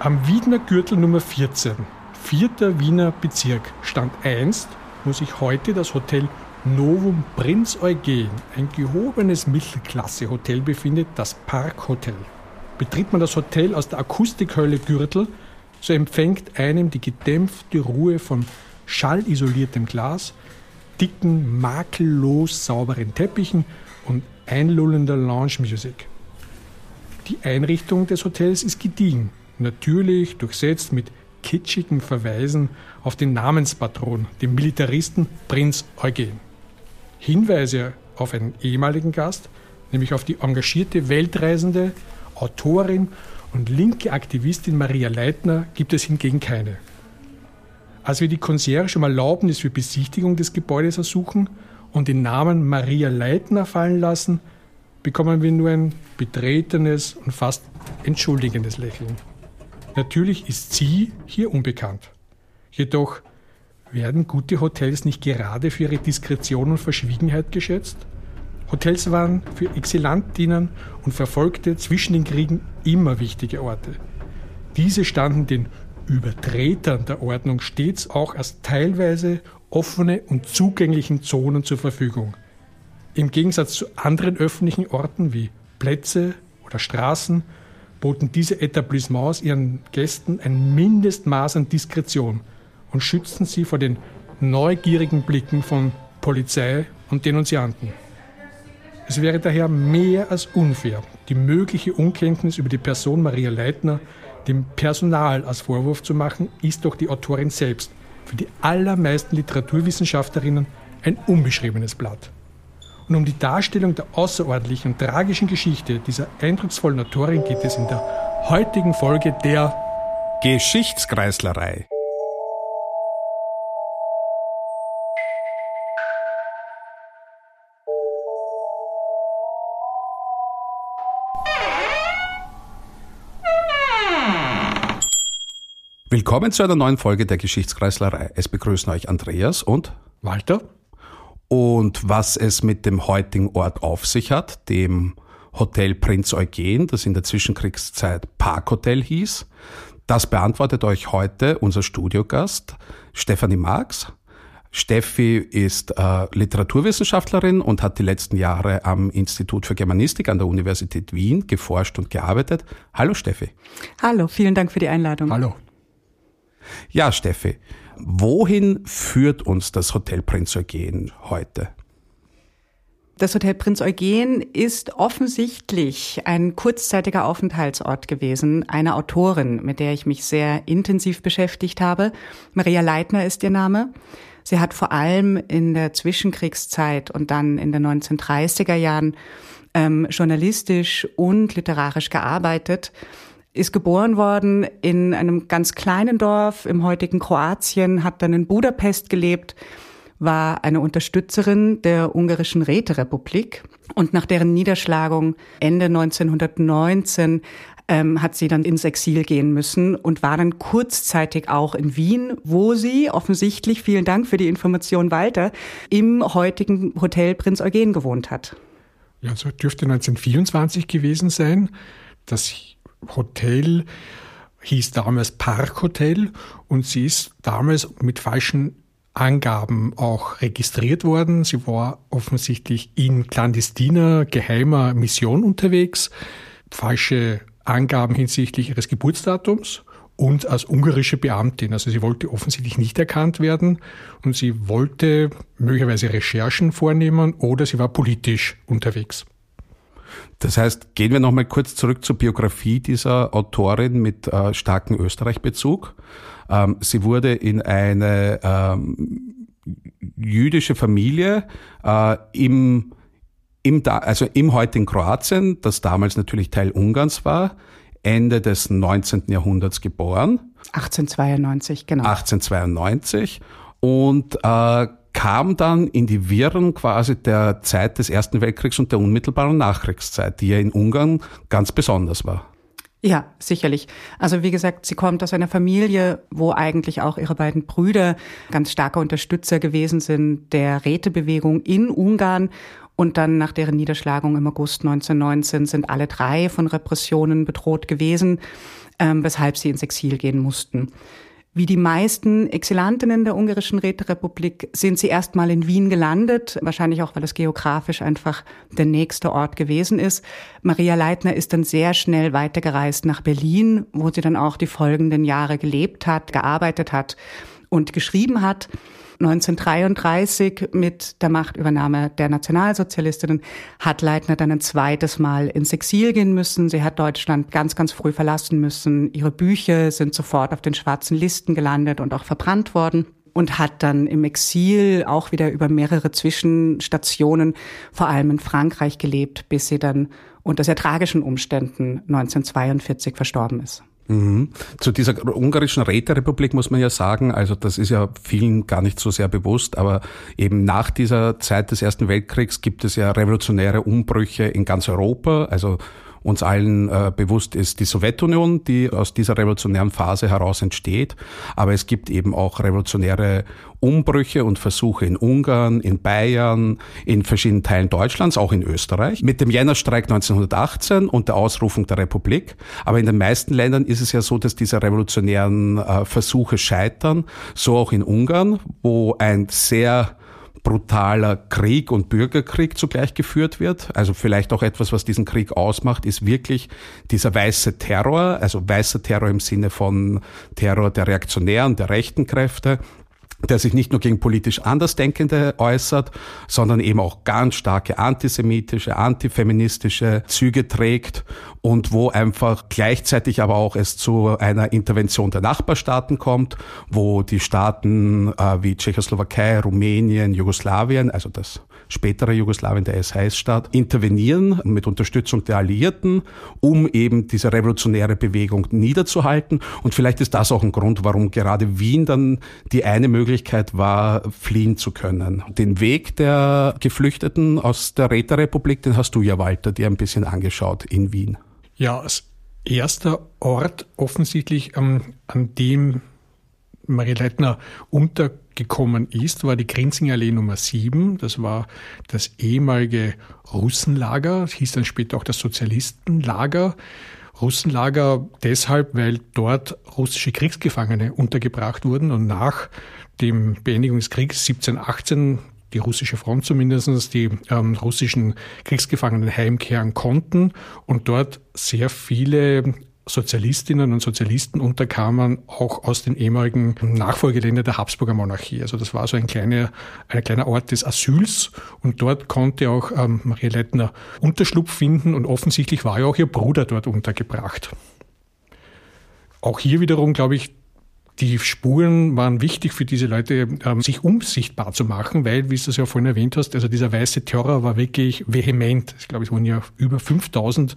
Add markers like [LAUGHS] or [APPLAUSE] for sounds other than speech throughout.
Am Wiedner Gürtel Nummer 14, vierter Wiener Bezirk, stand einst, wo sich heute das Hotel Novum Prinz Eugen, ein gehobenes Mittelklasse-Hotel befindet, das Parkhotel. Betritt man das Hotel aus der Akustikhölle Gürtel, so empfängt einem die gedämpfte Ruhe von schallisoliertem Glas, dicken, makellos sauberen Teppichen und einlullender Lounge-Musik. Die Einrichtung des Hotels ist gediegen, natürlich durchsetzt mit kitschigen Verweisen auf den Namenspatron, den Militaristen Prinz Eugen. Hinweise auf einen ehemaligen Gast, nämlich auf die engagierte Weltreisende, Autorin und linke Aktivistin Maria Leitner, gibt es hingegen keine. Als wir die Concierge um Erlaubnis für Besichtigung des Gebäudes ersuchen und den Namen Maria Leitner fallen lassen, bekommen wir nur ein betretenes und fast entschuldigendes Lächeln. Natürlich ist sie hier unbekannt. Jedoch werden gute Hotels nicht gerade für ihre Diskretion und Verschwiegenheit geschätzt? Hotels waren für Exilantinnen und Verfolgte zwischen den Kriegen immer wichtige Orte. Diese standen den Übertretern der Ordnung stets auch als teilweise offene und zugänglichen Zonen zur Verfügung. Im Gegensatz zu anderen öffentlichen Orten wie Plätze oder Straßen boten diese Etablissements ihren Gästen ein Mindestmaß an Diskretion und schützten sie vor den neugierigen Blicken von Polizei und Denunzianten. Es wäre daher mehr als unfair, die mögliche Unkenntnis über die Person Maria Leitner dem Personal als Vorwurf zu machen, ist doch die Autorin selbst für die allermeisten Literaturwissenschaftlerinnen ein unbeschriebenes Blatt. Und um die Darstellung der außerordentlichen und tragischen Geschichte dieser eindrucksvollen Autorin geht es in der heutigen Folge der Geschichtskreislerei. Willkommen zu einer neuen Folge der Geschichtskreislerei. Es begrüßen euch Andreas und Walter. Und was es mit dem heutigen Ort auf sich hat, dem Hotel Prinz Eugen, das in der Zwischenkriegszeit Parkhotel hieß, das beantwortet euch heute unser Studiogast Stefanie Marx. Steffi ist äh, Literaturwissenschaftlerin und hat die letzten Jahre am Institut für Germanistik an der Universität Wien geforscht und gearbeitet. Hallo Steffi. Hallo, vielen Dank für die Einladung. Hallo. Ja, Steffi, wohin führt uns das Hotel Prinz Eugen heute? Das Hotel Prinz Eugen ist offensichtlich ein kurzzeitiger Aufenthaltsort gewesen einer Autorin, mit der ich mich sehr intensiv beschäftigt habe. Maria Leitner ist ihr Name. Sie hat vor allem in der Zwischenkriegszeit und dann in den 1930er Jahren ähm, journalistisch und literarisch gearbeitet ist geboren worden in einem ganz kleinen Dorf im heutigen Kroatien, hat dann in Budapest gelebt, war eine Unterstützerin der ungarischen Räterepublik und nach deren Niederschlagung Ende 1919 ähm, hat sie dann ins Exil gehen müssen und war dann kurzzeitig auch in Wien, wo sie offensichtlich, vielen Dank für die Information Walter, im heutigen Hotel Prinz Eugen gewohnt hat. Ja, so dürfte 1924 gewesen sein. Das Hotel hieß damals Parkhotel und sie ist damals mit falschen Angaben auch registriert worden. Sie war offensichtlich in clandestiner, geheimer Mission unterwegs. Falsche Angaben hinsichtlich ihres Geburtsdatums und als ungarische Beamtin. Also sie wollte offensichtlich nicht erkannt werden und sie wollte möglicherweise Recherchen vornehmen oder sie war politisch unterwegs. Das heißt, gehen wir nochmal kurz zurück zur Biografie dieser Autorin mit äh, starkem Österreich-Bezug. Ähm, sie wurde in eine ähm, jüdische Familie äh, im, im, also im heutigen Kroatien, das damals natürlich Teil Ungarns war, Ende des 19. Jahrhunderts geboren. 1892, genau. 1892 und äh, kam dann in die Wirren quasi der Zeit des Ersten Weltkriegs und der unmittelbaren Nachkriegszeit, die ja in Ungarn ganz besonders war. Ja, sicherlich. Also wie gesagt, sie kommt aus einer Familie, wo eigentlich auch ihre beiden Brüder ganz starke Unterstützer gewesen sind der Rätebewegung in Ungarn. Und dann nach deren Niederschlagung im August 1919 sind alle drei von Repressionen bedroht gewesen, ähm, weshalb sie ins Exil gehen mussten. Wie die meisten Exilantinnen der ungarischen Räterepublik sind sie erstmal in Wien gelandet, wahrscheinlich auch, weil es geografisch einfach der nächste Ort gewesen ist. Maria Leitner ist dann sehr schnell weitergereist nach Berlin, wo sie dann auch die folgenden Jahre gelebt hat, gearbeitet hat und geschrieben hat. 1933 mit der Machtübernahme der Nationalsozialistinnen hat Leitner dann ein zweites Mal ins Exil gehen müssen. Sie hat Deutschland ganz, ganz früh verlassen müssen. Ihre Bücher sind sofort auf den schwarzen Listen gelandet und auch verbrannt worden und hat dann im Exil auch wieder über mehrere Zwischenstationen, vor allem in Frankreich gelebt, bis sie dann unter sehr tragischen Umständen 1942 verstorben ist. Mhm. Zu dieser ungarischen Räterepublik muss man ja sagen, also das ist ja vielen gar nicht so sehr bewusst, aber eben nach dieser Zeit des Ersten Weltkriegs gibt es ja revolutionäre Umbrüche in ganz Europa, also uns allen äh, bewusst ist die Sowjetunion, die aus dieser revolutionären Phase heraus entsteht. Aber es gibt eben auch revolutionäre Umbrüche und Versuche in Ungarn, in Bayern, in verschiedenen Teilen Deutschlands, auch in Österreich. Mit dem Jännerstreik 1918 und der Ausrufung der Republik. Aber in den meisten Ländern ist es ja so, dass diese revolutionären äh, Versuche scheitern. So auch in Ungarn, wo ein sehr brutaler Krieg und Bürgerkrieg zugleich geführt wird. Also vielleicht auch etwas, was diesen Krieg ausmacht, ist wirklich dieser weiße Terror, also weißer Terror im Sinne von Terror der Reaktionären, der rechten Kräfte, der sich nicht nur gegen politisch Andersdenkende äußert, sondern eben auch ganz starke antisemitische, antifeministische Züge trägt und wo einfach gleichzeitig aber auch es zu einer Intervention der Nachbarstaaten kommt, wo die Staaten äh, wie Tschechoslowakei, Rumänien, Jugoslawien, also das spätere Jugoslawien, der SHS-Staat, intervenieren mit Unterstützung der Alliierten, um eben diese revolutionäre Bewegung niederzuhalten. Und vielleicht ist das auch ein Grund, warum gerade Wien dann die eine Möglichkeit war, fliehen zu können. Den Weg der Geflüchteten aus der Räterepublik, den hast du ja, Walter, dir ein bisschen angeschaut in Wien. Ja, als erster Ort offensichtlich, ähm, an dem Marie Leitner untergekommen ist, war die Grinzingallee Nummer 7. Das war das ehemalige Russenlager, das hieß dann später auch das Sozialistenlager. Russenlager deshalb, weil dort russische Kriegsgefangene untergebracht wurden und nach dem Beendigung des Kriegs 1718 die russische Front zumindest, die ähm, russischen Kriegsgefangenen heimkehren konnten und dort sehr viele Sozialistinnen und Sozialisten unterkamen, auch aus den ehemaligen Nachfolgeländern der Habsburger Monarchie. Also das war so ein kleiner, ein kleiner Ort des Asyls und dort konnte auch ähm, Maria Leitner Unterschlupf finden und offensichtlich war ja auch ihr Bruder dort untergebracht. Auch hier wiederum, glaube ich, die Spuren waren wichtig für diese Leute, ähm, sich unsichtbar zu machen, weil, wie du es ja vorhin erwähnt hast, also dieser weiße Terror war wirklich vehement. Ich glaube, es wurden ja über 5000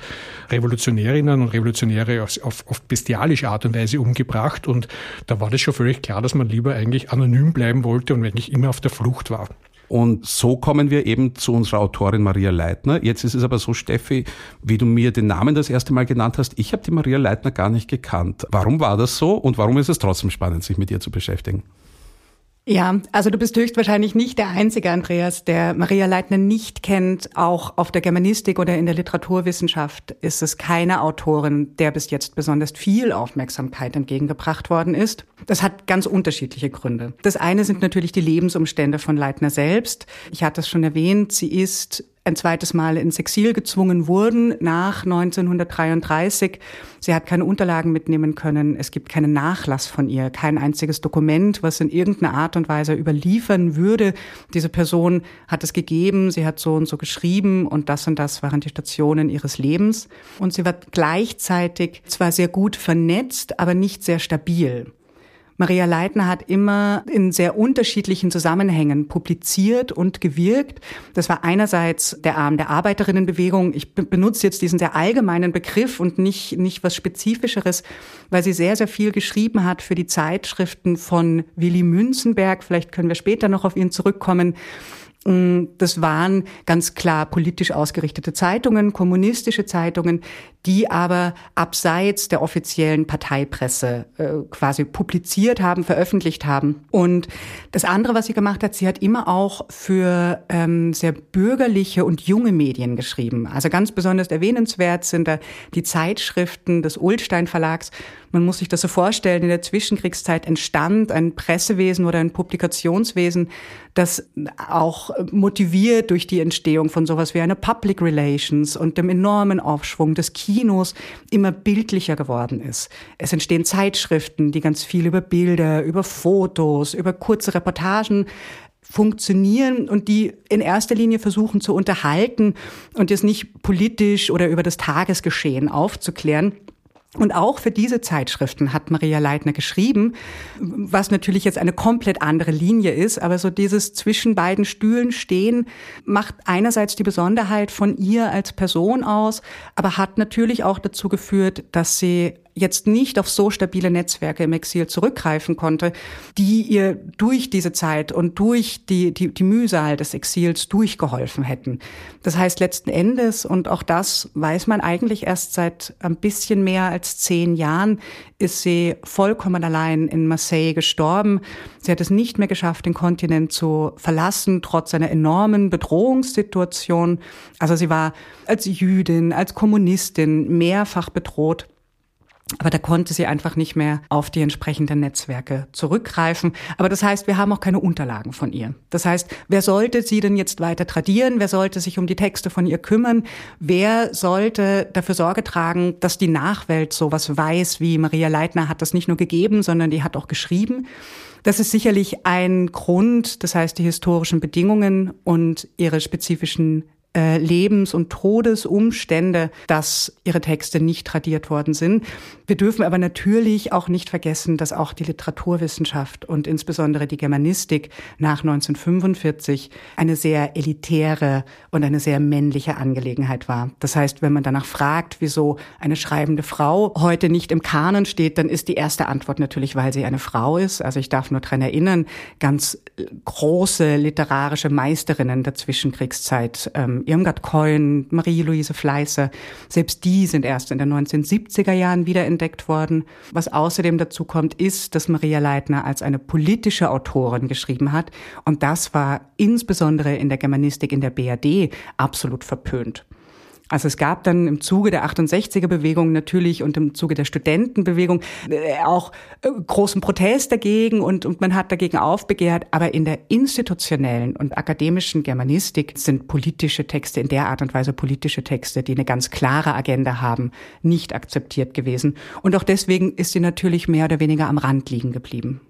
Revolutionärinnen und Revolutionäre auf, auf, auf bestialische Art und Weise umgebracht und da war das schon völlig klar, dass man lieber eigentlich anonym bleiben wollte und eigentlich immer auf der Flucht war. Und so kommen wir eben zu unserer Autorin Maria Leitner. Jetzt ist es aber so, Steffi, wie du mir den Namen das erste Mal genannt hast, ich habe die Maria Leitner gar nicht gekannt. Warum war das so und warum ist es trotzdem spannend, sich mit ihr zu beschäftigen? Ja, also du bist höchstwahrscheinlich nicht der Einzige, Andreas, der Maria Leitner nicht kennt. Auch auf der Germanistik oder in der Literaturwissenschaft ist es keine Autorin, der bis jetzt besonders viel Aufmerksamkeit entgegengebracht worden ist. Das hat ganz unterschiedliche Gründe. Das eine sind natürlich die Lebensumstände von Leitner selbst. Ich hatte es schon erwähnt, sie ist ein zweites Mal ins Exil gezwungen wurden nach 1933. Sie hat keine Unterlagen mitnehmen können. Es gibt keinen Nachlass von ihr, kein einziges Dokument, was in irgendeiner Art und Weise überliefern würde. Diese Person hat es gegeben, sie hat so und so geschrieben und das und das waren die Stationen ihres Lebens. Und sie war gleichzeitig zwar sehr gut vernetzt, aber nicht sehr stabil. Maria Leitner hat immer in sehr unterschiedlichen Zusammenhängen publiziert und gewirkt. Das war einerseits der Arm der Arbeiterinnenbewegung. Ich benutze jetzt diesen sehr allgemeinen Begriff und nicht, nicht was Spezifischeres, weil sie sehr, sehr viel geschrieben hat für die Zeitschriften von Willy Münzenberg. Vielleicht können wir später noch auf ihn zurückkommen Mm, das waren ganz klar politisch ausgerichtete Zeitungen, kommunistische Zeitungen, die aber abseits der offiziellen Parteipresse äh, quasi publiziert haben, veröffentlicht haben. Und das andere, was sie gemacht hat, sie hat immer auch für ähm, sehr bürgerliche und junge Medien geschrieben. Also ganz besonders erwähnenswert sind da die Zeitschriften des Ullstein Verlags. Man muss sich das so vorstellen, in der Zwischenkriegszeit entstand ein Pressewesen oder ein Publikationswesen, das auch motiviert durch die Entstehung von sowas wie eine Public Relations und dem enormen Aufschwung des Kinos immer bildlicher geworden ist. Es entstehen Zeitschriften, die ganz viel über Bilder, über Fotos, über kurze Reportagen funktionieren und die in erster Linie versuchen zu unterhalten und es nicht politisch oder über das Tagesgeschehen aufzuklären. Und auch für diese Zeitschriften hat Maria Leitner geschrieben, was natürlich jetzt eine komplett andere Linie ist, aber so dieses zwischen beiden Stühlen stehen macht einerseits die Besonderheit von ihr als Person aus, aber hat natürlich auch dazu geführt, dass sie jetzt nicht auf so stabile Netzwerke im Exil zurückgreifen konnte, die ihr durch diese Zeit und durch die, die, die Mühsal des Exils durchgeholfen hätten. Das heißt letzten Endes, und auch das weiß man eigentlich erst seit ein bisschen mehr als zehn Jahren, ist sie vollkommen allein in Marseille gestorben. Sie hat es nicht mehr geschafft, den Kontinent zu verlassen, trotz einer enormen Bedrohungssituation. Also sie war als Jüdin, als Kommunistin mehrfach bedroht. Aber da konnte sie einfach nicht mehr auf die entsprechenden Netzwerke zurückgreifen. Aber das heißt, wir haben auch keine Unterlagen von ihr. Das heißt, wer sollte sie denn jetzt weiter tradieren? Wer sollte sich um die Texte von ihr kümmern? Wer sollte dafür Sorge tragen, dass die Nachwelt sowas weiß, wie Maria Leitner hat das nicht nur gegeben, sondern die hat auch geschrieben? Das ist sicherlich ein Grund, das heißt die historischen Bedingungen und ihre spezifischen äh, Lebens- und Todesumstände, dass ihre Texte nicht tradiert worden sind. Wir dürfen aber natürlich auch nicht vergessen, dass auch die Literaturwissenschaft und insbesondere die Germanistik nach 1945 eine sehr elitäre und eine sehr männliche Angelegenheit war. Das heißt, wenn man danach fragt, wieso eine schreibende Frau heute nicht im Kanon steht, dann ist die erste Antwort natürlich, weil sie eine Frau ist. Also ich darf nur dran erinnern, ganz große literarische Meisterinnen der Zwischenkriegszeit ähm, Irmgard Keun, Marie-Louise Fleißer, selbst die sind erst in den 1970er Jahren wiederentdeckt worden. Was außerdem dazu kommt, ist, dass Maria Leitner als eine politische Autorin geschrieben hat. Und das war insbesondere in der Germanistik in der BRD absolut verpönt. Also es gab dann im Zuge der 68er Bewegung natürlich und im Zuge der Studentenbewegung äh, auch äh, großen Protest dagegen und, und man hat dagegen aufbegehrt. Aber in der institutionellen und akademischen Germanistik sind politische Texte in der Art und Weise politische Texte, die eine ganz klare Agenda haben, nicht akzeptiert gewesen. Und auch deswegen ist sie natürlich mehr oder weniger am Rand liegen geblieben.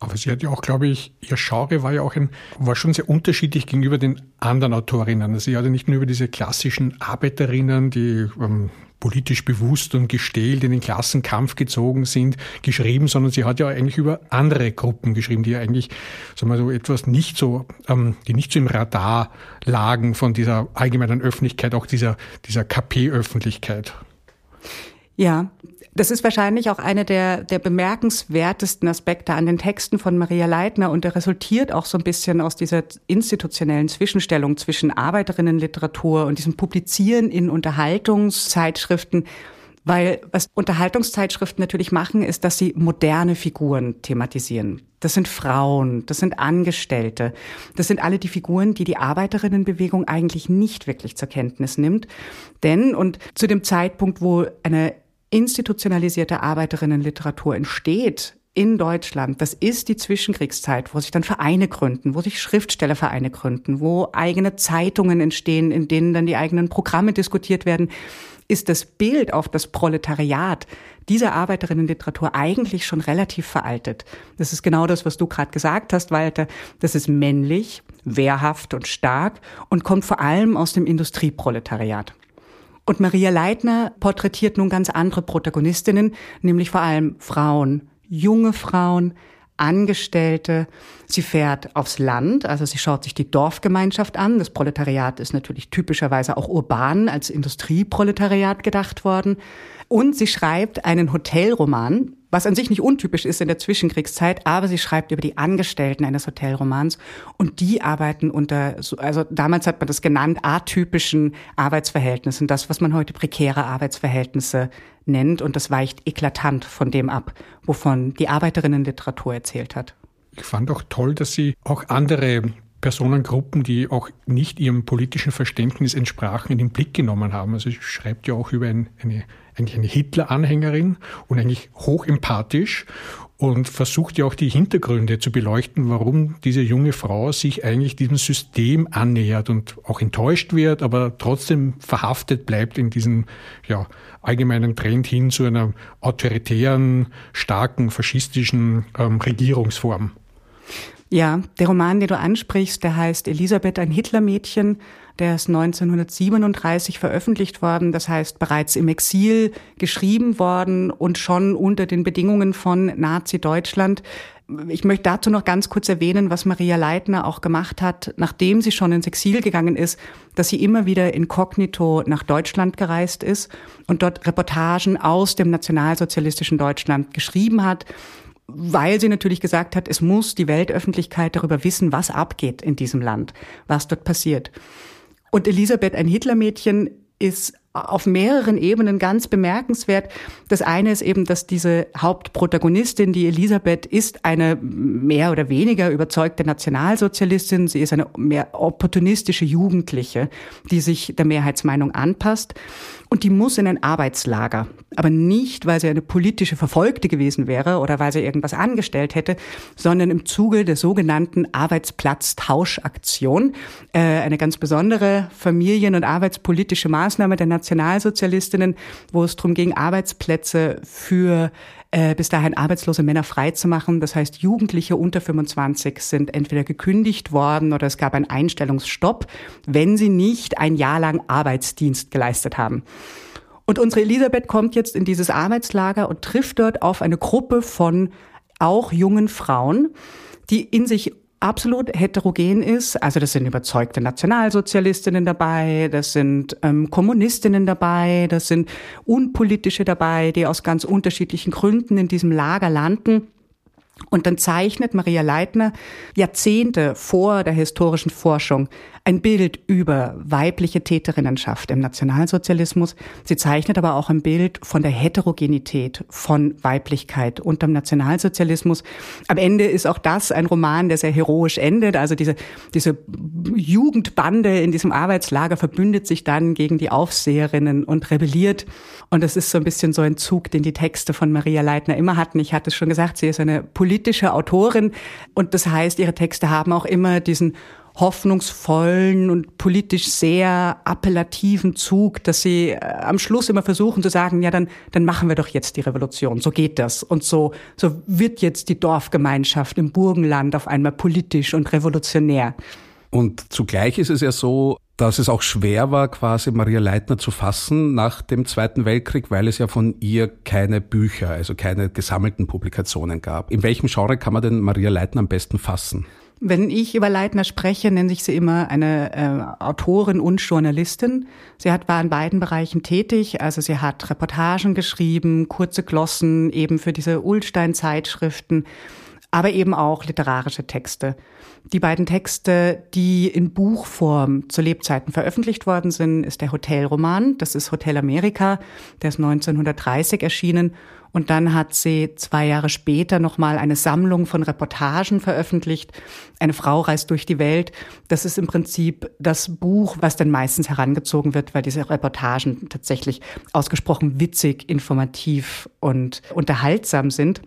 Aber sie hat ja auch, glaube ich, ihr Genre war ja auch ein, war schon sehr unterschiedlich gegenüber den anderen Autorinnen. Also sie hatte nicht nur über diese klassischen Arbeiterinnen, die ähm, politisch bewusst und gestählt in den Klassenkampf gezogen sind, geschrieben, sondern sie hat ja eigentlich über andere Gruppen geschrieben, die ja eigentlich, sagen wir so, etwas nicht so, ähm, die nicht so im Radar lagen von dieser allgemeinen Öffentlichkeit, auch dieser, dieser KP-Öffentlichkeit. Ja, das ist wahrscheinlich auch einer der, der bemerkenswertesten Aspekte an den Texten von Maria Leitner und der resultiert auch so ein bisschen aus dieser institutionellen Zwischenstellung zwischen Arbeiterinnenliteratur und diesem Publizieren in Unterhaltungszeitschriften. Weil was Unterhaltungszeitschriften natürlich machen, ist, dass sie moderne Figuren thematisieren. Das sind Frauen, das sind Angestellte, das sind alle die Figuren, die die Arbeiterinnenbewegung eigentlich nicht wirklich zur Kenntnis nimmt. Denn, und zu dem Zeitpunkt, wo eine institutionalisierte Arbeiterinnenliteratur entsteht in Deutschland, das ist die Zwischenkriegszeit, wo sich dann Vereine gründen, wo sich Schriftstellervereine gründen, wo eigene Zeitungen entstehen, in denen dann die eigenen Programme diskutiert werden, ist das Bild auf das Proletariat dieser Arbeiterinnenliteratur eigentlich schon relativ veraltet. Das ist genau das, was du gerade gesagt hast, Walter. Das ist männlich, wehrhaft und stark und kommt vor allem aus dem Industrieproletariat. Und Maria Leitner porträtiert nun ganz andere Protagonistinnen, nämlich vor allem Frauen, junge Frauen, Angestellte. Sie fährt aufs Land, also sie schaut sich die Dorfgemeinschaft an. Das Proletariat ist natürlich typischerweise auch urban als Industrieproletariat gedacht worden. Und sie schreibt einen Hotelroman, was an sich nicht untypisch ist in der Zwischenkriegszeit, aber sie schreibt über die Angestellten eines Hotelromans und die arbeiten unter, also damals hat man das genannt, atypischen Arbeitsverhältnissen, das, was man heute prekäre Arbeitsverhältnisse nennt und das weicht eklatant von dem ab, wovon die Arbeiterinnenliteratur erzählt hat. Ich fand auch toll, dass sie auch andere Personengruppen, die auch nicht ihrem politischen Verständnis entsprachen, in den Blick genommen haben. Also sie schreibt ja auch über ein, eine, eigentlich eine Hitler-Anhängerin und eigentlich hochempathisch und versucht ja auch die Hintergründe zu beleuchten, warum diese junge Frau sich eigentlich diesem System annähert und auch enttäuscht wird, aber trotzdem verhaftet bleibt in diesem ja, allgemeinen Trend hin zu einer autoritären, starken, faschistischen ähm, Regierungsform. Ja, der Roman, den du ansprichst, der heißt Elisabeth, ein Hitlermädchen. Der ist 1937 veröffentlicht worden, das heißt bereits im Exil geschrieben worden und schon unter den Bedingungen von Nazi-Deutschland. Ich möchte dazu noch ganz kurz erwähnen, was Maria Leitner auch gemacht hat, nachdem sie schon ins Exil gegangen ist, dass sie immer wieder inkognito nach Deutschland gereist ist und dort Reportagen aus dem nationalsozialistischen Deutschland geschrieben hat weil sie natürlich gesagt hat, es muss die Weltöffentlichkeit darüber wissen, was abgeht in diesem Land, was dort passiert. Und Elisabeth, ein Hitlermädchen, ist auf mehreren Ebenen ganz bemerkenswert. Das eine ist eben, dass diese Hauptprotagonistin, die Elisabeth, ist eine mehr oder weniger überzeugte Nationalsozialistin. Sie ist eine mehr opportunistische Jugendliche, die sich der Mehrheitsmeinung anpasst. Und die muss in ein Arbeitslager. Aber nicht, weil sie eine politische Verfolgte gewesen wäre oder weil sie irgendwas angestellt hätte, sondern im Zuge der sogenannten Arbeitsplatztauschaktion. Äh, eine ganz besondere familien- und arbeitspolitische Maßnahme der Nationalsozialistinnen, wo es darum ging, Arbeitsplätze für äh, bis dahin arbeitslose Männer freizumachen. Das heißt, Jugendliche unter 25 sind entweder gekündigt worden oder es gab einen Einstellungsstopp, wenn sie nicht ein Jahr lang Arbeitsdienst geleistet haben. Und unsere Elisabeth kommt jetzt in dieses Arbeitslager und trifft dort auf eine Gruppe von auch jungen Frauen, die in sich absolut heterogen ist. Also das sind überzeugte Nationalsozialistinnen dabei, das sind ähm, Kommunistinnen dabei, das sind Unpolitische dabei, die aus ganz unterschiedlichen Gründen in diesem Lager landen. Und dann zeichnet Maria Leitner Jahrzehnte vor der historischen Forschung ein Bild über weibliche Täterinnenschaft im Nationalsozialismus. Sie zeichnet aber auch ein Bild von der Heterogenität von Weiblichkeit unterm Nationalsozialismus. Am Ende ist auch das ein Roman, der sehr heroisch endet. Also diese, diese Jugendbande in diesem Arbeitslager verbündet sich dann gegen die Aufseherinnen und rebelliert. Und das ist so ein bisschen so ein Zug, den die Texte von Maria Leitner immer hatten. Ich hatte es schon gesagt, sie ist eine politische Autorin. Und das heißt, ihre Texte haben auch immer diesen hoffnungsvollen und politisch sehr appellativen Zug, dass sie äh, am Schluss immer versuchen zu sagen, ja, dann, dann machen wir doch jetzt die Revolution. So geht das. Und so, so wird jetzt die Dorfgemeinschaft im Burgenland auf einmal politisch und revolutionär. Und zugleich ist es ja so, dass es auch schwer war, quasi Maria Leitner zu fassen nach dem Zweiten Weltkrieg, weil es ja von ihr keine Bücher, also keine gesammelten Publikationen gab. In welchem Genre kann man denn Maria Leitner am besten fassen? Wenn ich über Leitner spreche, nenne ich sie immer eine äh, Autorin und Journalistin. Sie hat, war in beiden Bereichen tätig. Also sie hat Reportagen geschrieben, kurze Glossen eben für diese Ulstein-Zeitschriften, aber eben auch literarische Texte. Die beiden Texte, die in Buchform zu Lebzeiten veröffentlicht worden sind, ist der Hotelroman. Das ist Hotel Amerika. Der ist 1930 erschienen. Und dann hat sie zwei Jahre später nochmal eine Sammlung von Reportagen veröffentlicht. Eine Frau reist durch die Welt. Das ist im Prinzip das Buch, was dann meistens herangezogen wird, weil diese Reportagen tatsächlich ausgesprochen witzig, informativ und unterhaltsam sind.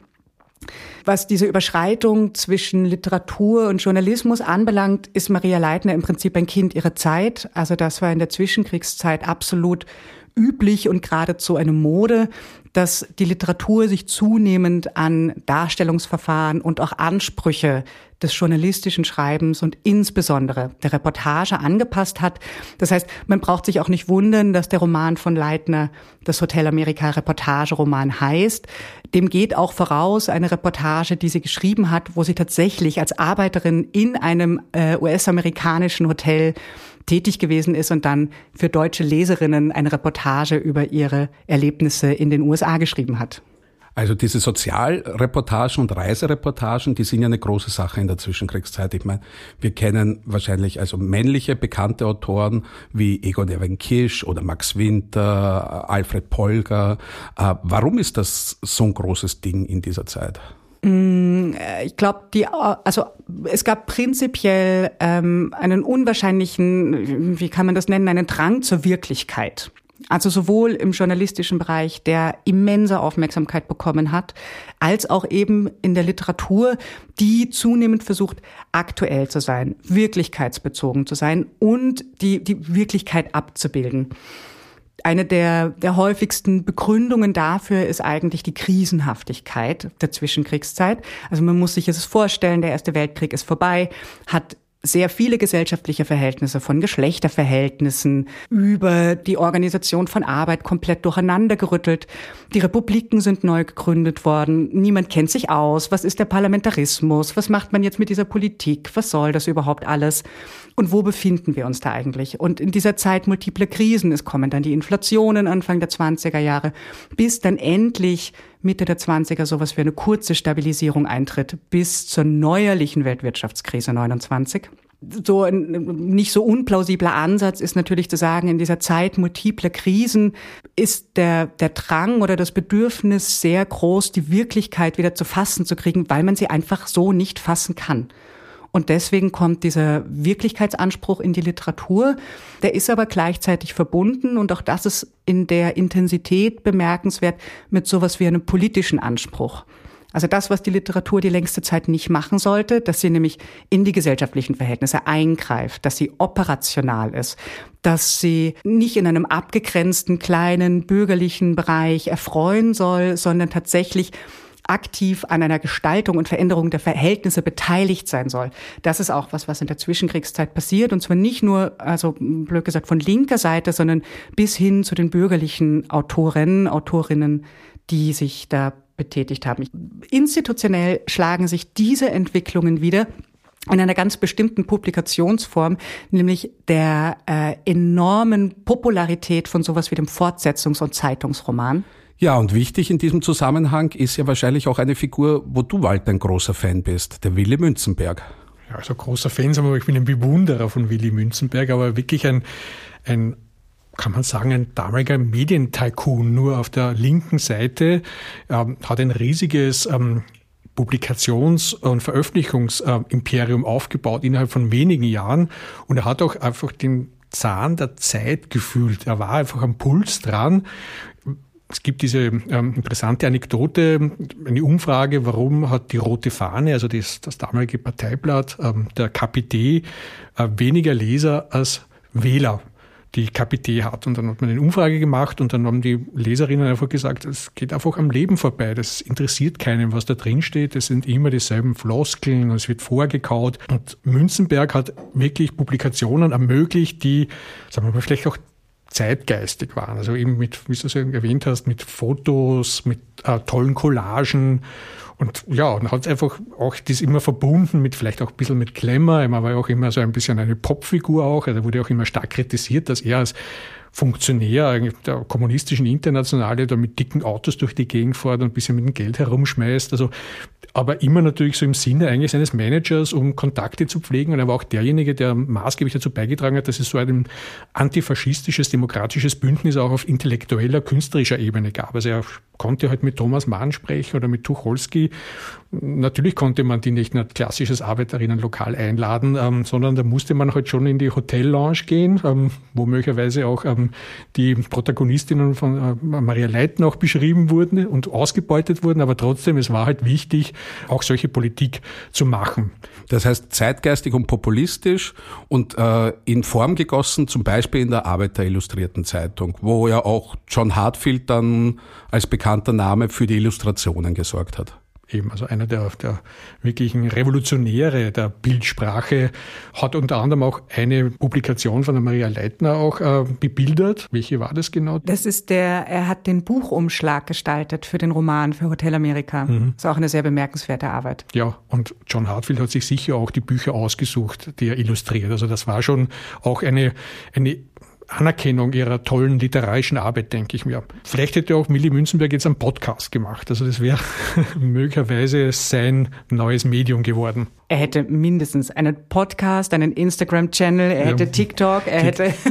Was diese Überschreitung zwischen Literatur und Journalismus anbelangt, ist Maria Leitner im Prinzip ein Kind ihrer Zeit. Also das war in der Zwischenkriegszeit absolut üblich und geradezu eine Mode, dass die Literatur sich zunehmend an Darstellungsverfahren und auch Ansprüche des journalistischen Schreibens und insbesondere der Reportage angepasst hat. Das heißt, man braucht sich auch nicht wundern, dass der Roman von Leitner das Hotel Amerika Reportageroman heißt. Dem geht auch voraus eine Reportage, die sie geschrieben hat, wo sie tatsächlich als Arbeiterin in einem äh, US-amerikanischen Hotel tätig gewesen ist und dann für deutsche Leserinnen eine Reportage über ihre Erlebnisse in den USA geschrieben hat. Also diese Sozialreportagen und Reisereportagen, die sind ja eine große Sache in der Zwischenkriegszeit. Ich meine, wir kennen wahrscheinlich also männliche bekannte Autoren wie Egon Erwin Kisch oder Max Winter, Alfred Polger. Äh, warum ist das so ein großes Ding in dieser Zeit? Mm, ich glaube, die, also es gab prinzipiell ähm, einen unwahrscheinlichen, wie kann man das nennen, einen Drang zur Wirklichkeit. Also sowohl im journalistischen Bereich, der immense Aufmerksamkeit bekommen hat, als auch eben in der Literatur, die zunehmend versucht, aktuell zu sein, wirklichkeitsbezogen zu sein und die, die Wirklichkeit abzubilden. Eine der, der häufigsten Begründungen dafür ist eigentlich die Krisenhaftigkeit der Zwischenkriegszeit. Also man muss sich es vorstellen, der Erste Weltkrieg ist vorbei, hat sehr viele gesellschaftliche Verhältnisse von Geschlechterverhältnissen über die Organisation von Arbeit komplett durcheinandergerüttelt. Die Republiken sind neu gegründet worden. Niemand kennt sich aus. Was ist der Parlamentarismus? Was macht man jetzt mit dieser Politik? Was soll das überhaupt alles? Und wo befinden wir uns da eigentlich? Und in dieser Zeit multiple Krisen. Es kommen dann die Inflationen Anfang der 20er Jahre, bis dann endlich Mitte der 20er sowas wie eine kurze Stabilisierung eintritt bis zur neuerlichen Weltwirtschaftskrise 29. So ein nicht so unplausibler Ansatz ist natürlich zu sagen, in dieser Zeit multipler Krisen ist der, der Drang oder das Bedürfnis sehr groß, die Wirklichkeit wieder zu fassen zu kriegen, weil man sie einfach so nicht fassen kann. Und deswegen kommt dieser Wirklichkeitsanspruch in die Literatur. Der ist aber gleichzeitig verbunden und auch das ist in der Intensität bemerkenswert mit sowas wie einem politischen Anspruch. Also das, was die Literatur die längste Zeit nicht machen sollte, dass sie nämlich in die gesellschaftlichen Verhältnisse eingreift, dass sie operational ist, dass sie nicht in einem abgegrenzten kleinen bürgerlichen Bereich erfreuen soll, sondern tatsächlich aktiv an einer Gestaltung und Veränderung der Verhältnisse beteiligt sein soll. Das ist auch was, was in der Zwischenkriegszeit passiert. Und zwar nicht nur, also blöd gesagt, von linker Seite, sondern bis hin zu den bürgerlichen Autorinnen, Autorinnen, die sich da betätigt haben. Institutionell schlagen sich diese Entwicklungen wieder in einer ganz bestimmten Publikationsform, nämlich der äh, enormen Popularität von sowas wie dem Fortsetzungs- und Zeitungsroman. Ja, und wichtig in diesem Zusammenhang ist ja wahrscheinlich auch eine Figur, wo du, Walter, ein großer Fan bist, der Willy Münzenberg. Ja, also großer Fan, aber ich bin ein Bewunderer von Willy Münzenberg, aber wirklich ein, ein kann man sagen, ein damaliger Medientycoon, nur auf der linken Seite, ähm, hat ein riesiges ähm, Publikations- und Veröffentlichungsimperium aufgebaut innerhalb von wenigen Jahren. Und er hat auch einfach den Zahn der Zeit gefühlt. Er war einfach am Puls dran. Es gibt diese ähm, interessante Anekdote, eine Umfrage, warum hat die Rote Fahne, also das, das damalige Parteiblatt ähm, der KPD, äh, weniger Leser als Wähler die KPD hat. Und dann hat man eine Umfrage gemacht und dann haben die Leserinnen einfach gesagt, es geht einfach am Leben vorbei. Das interessiert keinen, was da drin steht. Es sind immer dieselben Floskeln, es wird vorgekaut. Und Münzenberg hat wirklich Publikationen ermöglicht, die, sagen wir mal, vielleicht auch zeitgeistig waren. Also eben mit, wie du es erwähnt hast, mit Fotos, mit äh, tollen Collagen. Und ja, und hat einfach auch das immer verbunden mit vielleicht auch ein bisschen mit Glamour. Er war ja auch immer so ein bisschen eine Popfigur auch. Also er wurde auch immer stark kritisiert, dass er als Funktionär der kommunistischen Internationale da mit dicken Autos durch die Gegend fährt und ein bisschen mit dem Geld herumschmeißt. Also, aber immer natürlich so im Sinne eigentlich seines Managers, um Kontakte zu pflegen. Und er war auch derjenige, der maßgeblich dazu beigetragen hat, dass es so ein antifaschistisches, demokratisches Bündnis auch auf intellektueller, künstlerischer Ebene gab. Also er konnte halt mit Thomas Mann sprechen oder mit Tucholsky. Natürlich konnte man die nicht in ein klassisches Arbeiterinnenlokal einladen, ähm, sondern da musste man halt schon in die Hotellounge gehen, ähm, wo möglicherweise auch ähm, die Protagonistinnen von äh, Maria Leitner auch beschrieben wurden und ausgebeutet wurden. Aber trotzdem, es war halt wichtig, auch solche Politik zu machen. Das heißt, zeitgeistig und populistisch und äh, in Form gegossen, zum Beispiel in der Arbeiter Illustrierten Zeitung, wo ja auch John Hartfield dann als bekannter Name für die Illustrationen gesorgt hat eben, also einer der, der wirklichen Revolutionäre der Bildsprache, hat unter anderem auch eine Publikation von der Maria Leitner auch äh, bebildert. Welche war das genau? Das ist der, er hat den Buchumschlag gestaltet für den Roman für Hotel Amerika. Mhm. Das ist auch eine sehr bemerkenswerte Arbeit. Ja, und John Hartfield hat sich sicher auch die Bücher ausgesucht, die er illustriert. Also das war schon auch eine, eine Anerkennung ihrer tollen literarischen Arbeit, denke ich mir. Vielleicht hätte auch Millie Münzenberg jetzt einen Podcast gemacht. Also das wäre [LAUGHS] möglicherweise sein neues Medium geworden. Er hätte mindestens einen Podcast, einen Instagram-Channel, er hätte TikTok, er hätte... [LAUGHS]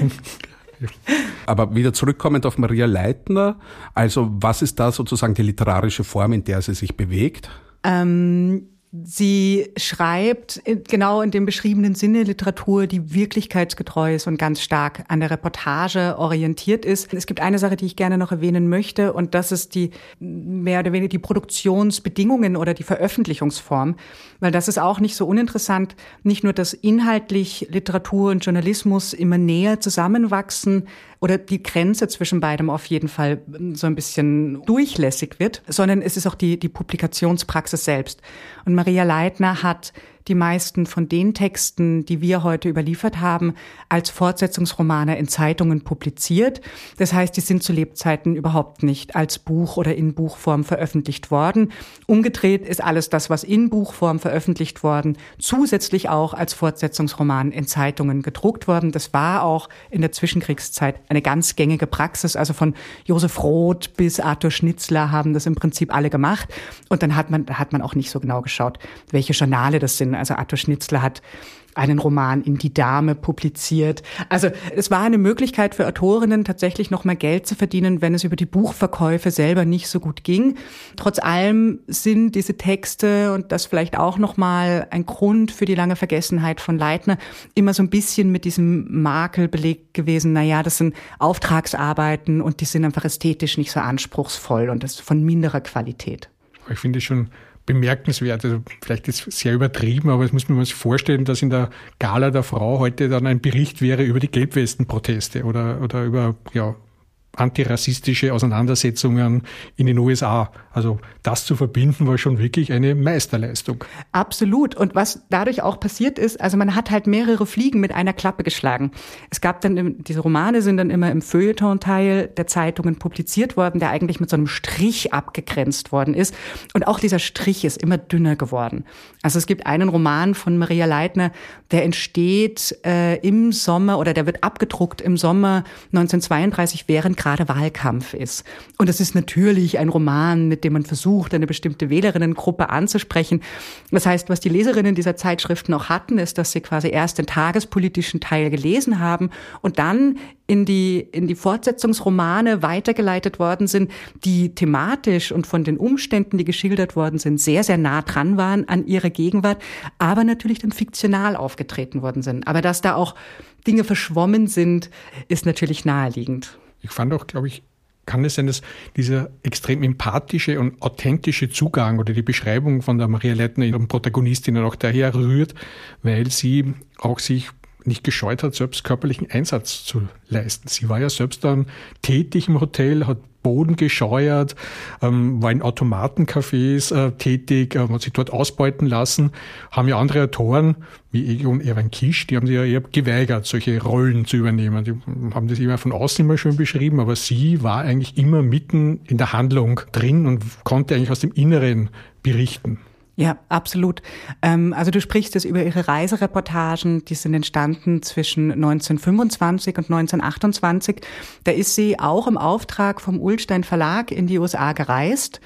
Aber wieder zurückkommend auf Maria Leitner, also was ist da sozusagen die literarische Form, in der sie sich bewegt? Ähm Sie schreibt genau in dem beschriebenen Sinne Literatur, die wirklichkeitsgetreu ist und ganz stark an der Reportage orientiert ist. Es gibt eine Sache, die ich gerne noch erwähnen möchte, und das ist die mehr oder weniger die Produktionsbedingungen oder die Veröffentlichungsform, weil das ist auch nicht so uninteressant. Nicht nur, dass inhaltlich Literatur und Journalismus immer näher zusammenwachsen, oder die Grenze zwischen beidem auf jeden Fall so ein bisschen durchlässig wird, sondern es ist auch die, die Publikationspraxis selbst. Und Maria Leitner hat die meisten von den Texten, die wir heute überliefert haben, als Fortsetzungsromane in Zeitungen publiziert. Das heißt, die sind zu Lebzeiten überhaupt nicht als Buch oder in Buchform veröffentlicht worden. Umgedreht ist alles das, was in Buchform veröffentlicht worden, zusätzlich auch als Fortsetzungsroman in Zeitungen gedruckt worden. Das war auch in der Zwischenkriegszeit eine ganz gängige Praxis. Also von Josef Roth bis Arthur Schnitzler haben das im Prinzip alle gemacht. Und dann hat man, hat man auch nicht so genau geschaut, welche Journale das sind. Also Arthur Schnitzler hat einen Roman in Die Dame publiziert. Also es war eine Möglichkeit für Autorinnen tatsächlich noch mal Geld zu verdienen, wenn es über die Buchverkäufe selber nicht so gut ging. Trotz allem sind diese Texte und das vielleicht auch noch mal ein Grund für die lange Vergessenheit von Leitner immer so ein bisschen mit diesem Makel belegt gewesen. Naja, das sind Auftragsarbeiten und die sind einfach ästhetisch nicht so anspruchsvoll und das von minderer Qualität. Ich finde schon bemerkenswert. Also vielleicht ist sehr übertrieben, aber es muss man sich vorstellen, dass in der Gala der Frau heute dann ein Bericht wäre über die Gelbwestenproteste oder, oder über ja, antirassistische Auseinandersetzungen in den USA. Also das zu verbinden war schon wirklich eine Meisterleistung. Absolut. Und was dadurch auch passiert ist, also man hat halt mehrere Fliegen mit einer Klappe geschlagen. Es gab dann, diese Romane sind dann immer im Feuilleton-Teil der Zeitungen publiziert worden, der eigentlich mit so einem Strich abgegrenzt worden ist. Und auch dieser Strich ist immer dünner geworden. Also es gibt einen Roman von Maria Leitner, der entsteht äh, im Sommer oder der wird abgedruckt im Sommer 1932 während gerade Wahlkampf ist. Und es ist natürlich ein Roman, mit dem man versucht, eine bestimmte Wählerinnengruppe anzusprechen. Das heißt, was die Leserinnen dieser Zeitschriften auch hatten, ist, dass sie quasi erst den tagespolitischen Teil gelesen haben und dann in die, in die Fortsetzungsromane weitergeleitet worden sind, die thematisch und von den Umständen, die geschildert worden sind, sehr, sehr nah dran waren an ihre Gegenwart, aber natürlich dann fiktional aufgetreten worden sind. Aber dass da auch Dinge verschwommen sind, ist natürlich naheliegend. Ich fand auch, glaube ich, kann es sein, dass dieser extrem empathische und authentische Zugang oder die Beschreibung von der Maria Leitner, ihrem Protagonistin, auch daher rührt, weil sie auch sich nicht gescheut hat, selbst körperlichen Einsatz zu leisten. Sie war ja selbst dann tätig im Hotel, hat Boden gescheuert, ähm, war in Automatencafés äh, tätig, äh, hat sich dort ausbeuten lassen. Haben ja andere Autoren, wie Egon Erwin Kisch, die haben sich ja eher geweigert, solche Rollen zu übernehmen. Die haben das immer von außen immer schön beschrieben, aber sie war eigentlich immer mitten in der Handlung drin und konnte eigentlich aus dem Inneren berichten. Ja, absolut. Ähm, also du sprichst jetzt über ihre Reisereportagen, die sind entstanden zwischen 1925 und 1928. Da ist sie auch im Auftrag vom Ullstein Verlag in die USA gereist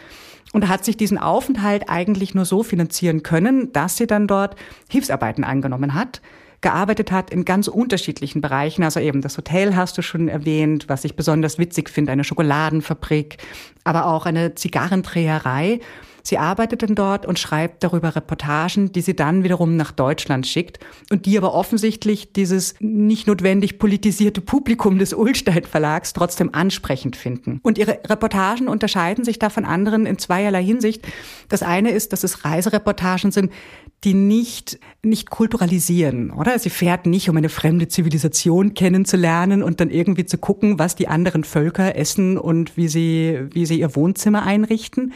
und hat sich diesen Aufenthalt eigentlich nur so finanzieren können, dass sie dann dort Hilfsarbeiten angenommen hat gearbeitet hat in ganz unterschiedlichen Bereichen. Also eben das Hotel hast du schon erwähnt, was ich besonders witzig finde, eine Schokoladenfabrik, aber auch eine Zigarrendreherei. Sie arbeitet dann dort und schreibt darüber Reportagen, die sie dann wiederum nach Deutschland schickt und die aber offensichtlich dieses nicht notwendig politisierte Publikum des Ulstein Verlags trotzdem ansprechend finden. Und ihre Reportagen unterscheiden sich da von anderen in zweierlei Hinsicht. Das eine ist, dass es Reisereportagen sind, die nicht, nicht kulturalisieren, oder? Sie fährt nicht, um eine fremde Zivilisation kennenzulernen und dann irgendwie zu gucken, was die anderen Völker essen und wie sie, wie sie ihr Wohnzimmer einrichten,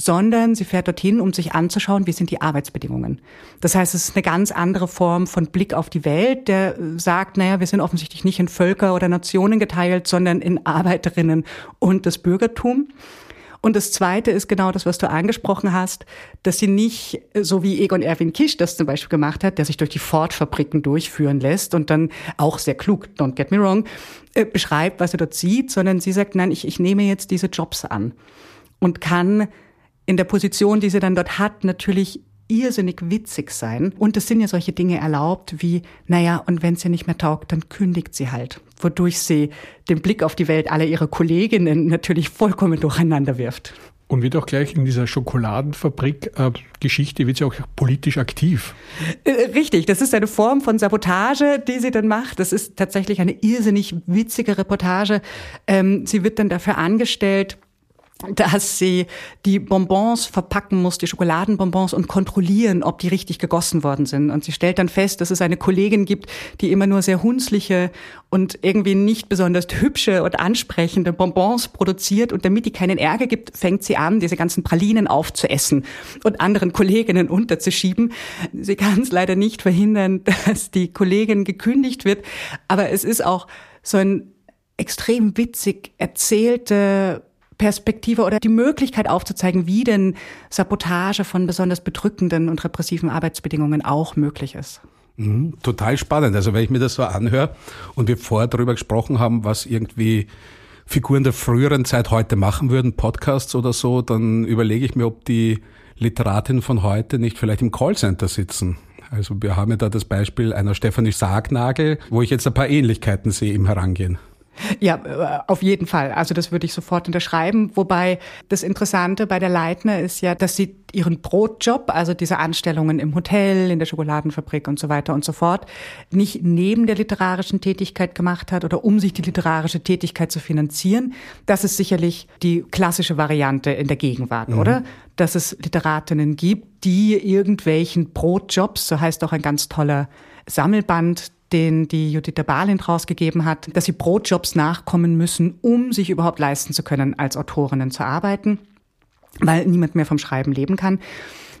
sondern sie fährt dorthin, um sich anzuschauen, wie sind die Arbeitsbedingungen. Das heißt, es ist eine ganz andere Form von Blick auf die Welt, der sagt, naja, wir sind offensichtlich nicht in Völker oder Nationen geteilt, sondern in Arbeiterinnen und das Bürgertum. Und das Zweite ist genau das, was du angesprochen hast, dass sie nicht, so wie Egon Erwin Kisch das zum Beispiel gemacht hat, der sich durch die Ford-Fabriken durchführen lässt und dann auch sehr klug, don't get me wrong, äh, beschreibt, was er dort sieht, sondern sie sagt, nein, ich, ich nehme jetzt diese Jobs an und kann in der Position, die sie dann dort hat, natürlich irrsinnig witzig sein. Und es sind ja solche Dinge erlaubt wie, naja, und wenn sie nicht mehr taugt, dann kündigt sie halt. Wodurch sie den Blick auf die Welt aller ihrer Kolleginnen natürlich vollkommen durcheinander wirft. Und wird auch gleich in dieser Schokoladenfabrik-Geschichte, äh, wird sie auch politisch aktiv. Äh, richtig, das ist eine Form von Sabotage, die sie dann macht. Das ist tatsächlich eine irrsinnig witzige Reportage. Ähm, sie wird dann dafür angestellt, dass sie die Bonbons verpacken muss, die Schokoladenbonbons und kontrollieren, ob die richtig gegossen worden sind. Und sie stellt dann fest, dass es eine Kollegin gibt, die immer nur sehr hunzliche und irgendwie nicht besonders hübsche und ansprechende Bonbons produziert. Und damit die keinen Ärger gibt, fängt sie an, diese ganzen Pralinen aufzuessen und anderen Kolleginnen unterzuschieben. Sie kann es leider nicht verhindern, [LAUGHS] dass die Kollegin gekündigt wird. Aber es ist auch so ein extrem witzig erzählte Perspektive oder die Möglichkeit aufzuzeigen, wie denn Sabotage von besonders bedrückenden und repressiven Arbeitsbedingungen auch möglich ist. Mhm, total spannend. Also wenn ich mir das so anhöre und wir vorher darüber gesprochen haben, was irgendwie Figuren der früheren Zeit heute machen würden, Podcasts oder so, dann überlege ich mir, ob die Literatinnen von heute nicht vielleicht im Callcenter sitzen. Also wir haben ja da das Beispiel einer Stefanie Sargnagel, wo ich jetzt ein paar Ähnlichkeiten sehe im Herangehen. Ja, äh, auf jeden Fall. Also das würde ich sofort unterschreiben. Wobei das Interessante bei der Leitner ist ja, dass sie ihren Brotjob, also diese Anstellungen im Hotel, in der Schokoladenfabrik und so weiter und so fort, nicht neben der literarischen Tätigkeit gemacht hat oder um sich die literarische Tätigkeit zu finanzieren. Das ist sicherlich die klassische Variante in der Gegenwart, mhm. oder? Dass es Literatinnen gibt, die irgendwelchen Brotjobs, so heißt auch ein ganz toller Sammelband den die Judith Balin rausgegeben hat, dass sie Brotjobs nachkommen müssen, um sich überhaupt leisten zu können, als Autorinnen zu arbeiten, weil niemand mehr vom Schreiben leben kann.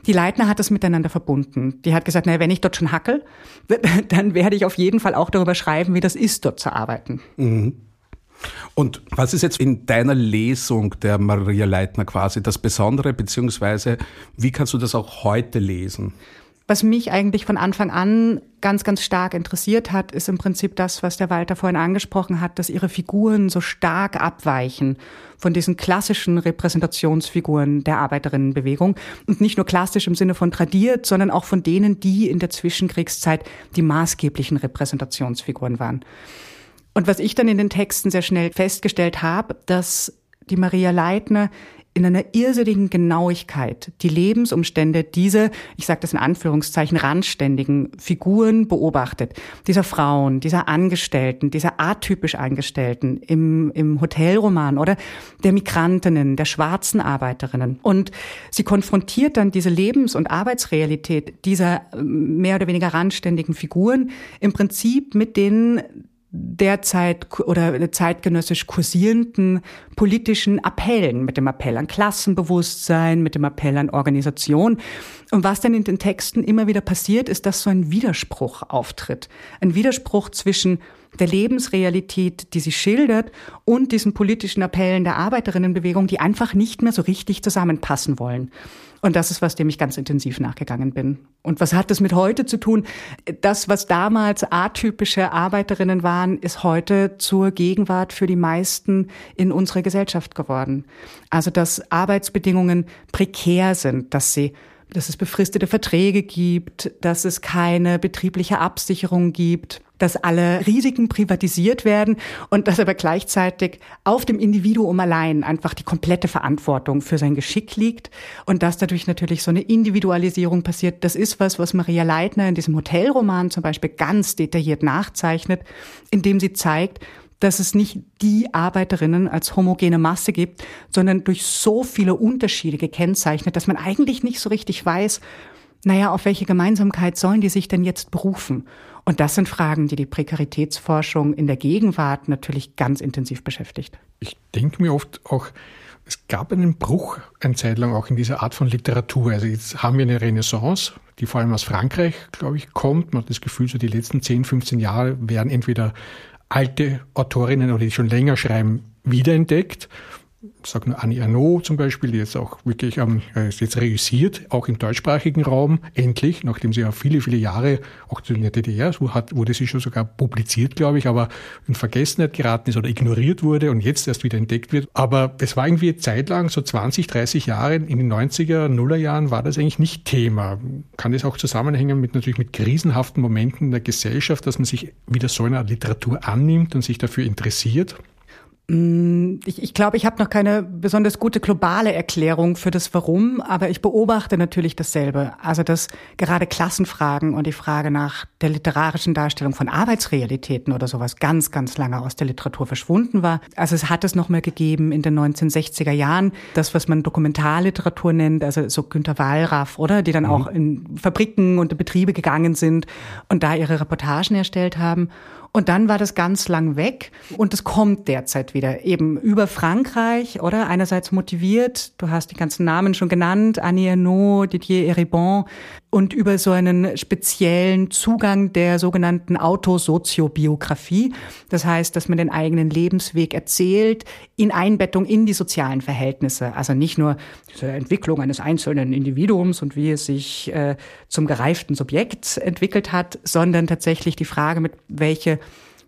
Die Leitner hat das miteinander verbunden. Die hat gesagt, naja, wenn ich dort schon hackel, [LAUGHS] dann werde ich auf jeden Fall auch darüber schreiben, wie das ist, dort zu arbeiten. Mhm. Und was ist jetzt in deiner Lesung der Maria Leitner quasi das Besondere, beziehungsweise wie kannst du das auch heute lesen? Was mich eigentlich von Anfang an ganz, ganz stark interessiert hat, ist im Prinzip das, was der Walter vorhin angesprochen hat, dass ihre Figuren so stark abweichen von diesen klassischen Repräsentationsfiguren der Arbeiterinnenbewegung. Und nicht nur klassisch im Sinne von tradiert, sondern auch von denen, die in der Zwischenkriegszeit die maßgeblichen Repräsentationsfiguren waren. Und was ich dann in den Texten sehr schnell festgestellt habe, dass die Maria Leitner in einer irrsinnigen Genauigkeit die Lebensumstände dieser, ich sage das in Anführungszeichen, randständigen Figuren beobachtet. Dieser Frauen, dieser Angestellten, dieser atypisch Angestellten im, im Hotelroman oder der Migrantinnen, der schwarzen Arbeiterinnen. Und sie konfrontiert dann diese Lebens- und Arbeitsrealität dieser äh, mehr oder weniger randständigen Figuren im Prinzip mit den derzeit oder zeitgenössisch kursierenden politischen Appellen, mit dem Appell an Klassenbewusstsein, mit dem Appell an Organisation. Und was dann in den Texten immer wieder passiert, ist, dass so ein Widerspruch auftritt. Ein Widerspruch zwischen der Lebensrealität, die sie schildert, und diesen politischen Appellen der Arbeiterinnenbewegung, die einfach nicht mehr so richtig zusammenpassen wollen. Und das ist was, dem ich ganz intensiv nachgegangen bin. Und was hat das mit heute zu tun? Das, was damals atypische Arbeiterinnen waren, ist heute zur Gegenwart für die meisten in unserer Gesellschaft geworden. Also, dass Arbeitsbedingungen prekär sind, dass sie dass es befristete Verträge gibt, dass es keine betriebliche Absicherung gibt, dass alle Risiken privatisiert werden und dass aber gleichzeitig auf dem Individuum allein einfach die komplette Verantwortung für sein Geschick liegt und dass dadurch natürlich so eine Individualisierung passiert. Das ist was, was Maria Leitner in diesem Hotelroman zum Beispiel ganz detailliert nachzeichnet, indem sie zeigt, dass es nicht die Arbeiterinnen als homogene Masse gibt, sondern durch so viele Unterschiede gekennzeichnet, dass man eigentlich nicht so richtig weiß, naja, auf welche Gemeinsamkeit sollen die sich denn jetzt berufen? Und das sind Fragen, die die Prekaritätsforschung in der Gegenwart natürlich ganz intensiv beschäftigt. Ich denke mir oft auch, es gab einen Bruch eine Zeit lang auch in dieser Art von Literatur. Also jetzt haben wir eine Renaissance, die vor allem aus Frankreich, glaube ich, kommt. Man hat das Gefühl, so die letzten 10, 15 Jahre werden entweder alte Autorinnen oder die schon länger schreiben, wiederentdeckt sage nur Annie Arnaud zum Beispiel, die jetzt auch wirklich ähm, ist jetzt reüssiert, auch im deutschsprachigen Raum, endlich, nachdem sie ja viele, viele Jahre, auch in der DDR, so hat, wurde sie schon sogar publiziert, glaube ich, aber in Vergessenheit geraten ist oder ignoriert wurde und jetzt erst wieder entdeckt wird. Aber es war irgendwie zeitlang, so 20, 30 Jahre, in den 90er, Nuller Jahren war das eigentlich nicht Thema. Kann das auch zusammenhängen mit natürlich mit krisenhaften Momenten in der Gesellschaft, dass man sich wieder so einer Literatur annimmt und sich dafür interessiert? Mm, ich, ich glaube, ich habe noch keine besonders gute globale Erklärung für das Warum, aber ich beobachte natürlich dasselbe. Also dass gerade Klassenfragen und die Frage nach der literarischen Darstellung von Arbeitsrealitäten oder sowas ganz, ganz lange aus der Literatur verschwunden war. Also es hat es noch mal gegeben in den 1960er Jahren, das, was man Dokumentarliteratur nennt, also so Günter Wallraff, oder? Die dann mhm. auch in Fabriken und Betriebe gegangen sind und da ihre Reportagen erstellt haben. Und dann war das ganz lang weg. Und es kommt derzeit wieder. Eben über Frankreich, oder? Einerseits motiviert, du hast die ganzen Namen schon genannt, Annie Ernaux, Didier Eribon, und über so einen speziellen Zugang der sogenannten Autosoziobiografie. Das heißt, dass man den eigenen Lebensweg erzählt in Einbettung in die sozialen Verhältnisse. Also nicht nur diese Entwicklung eines einzelnen Individuums und wie es sich äh, zum gereiften Subjekt entwickelt hat, sondern tatsächlich die Frage, mit welche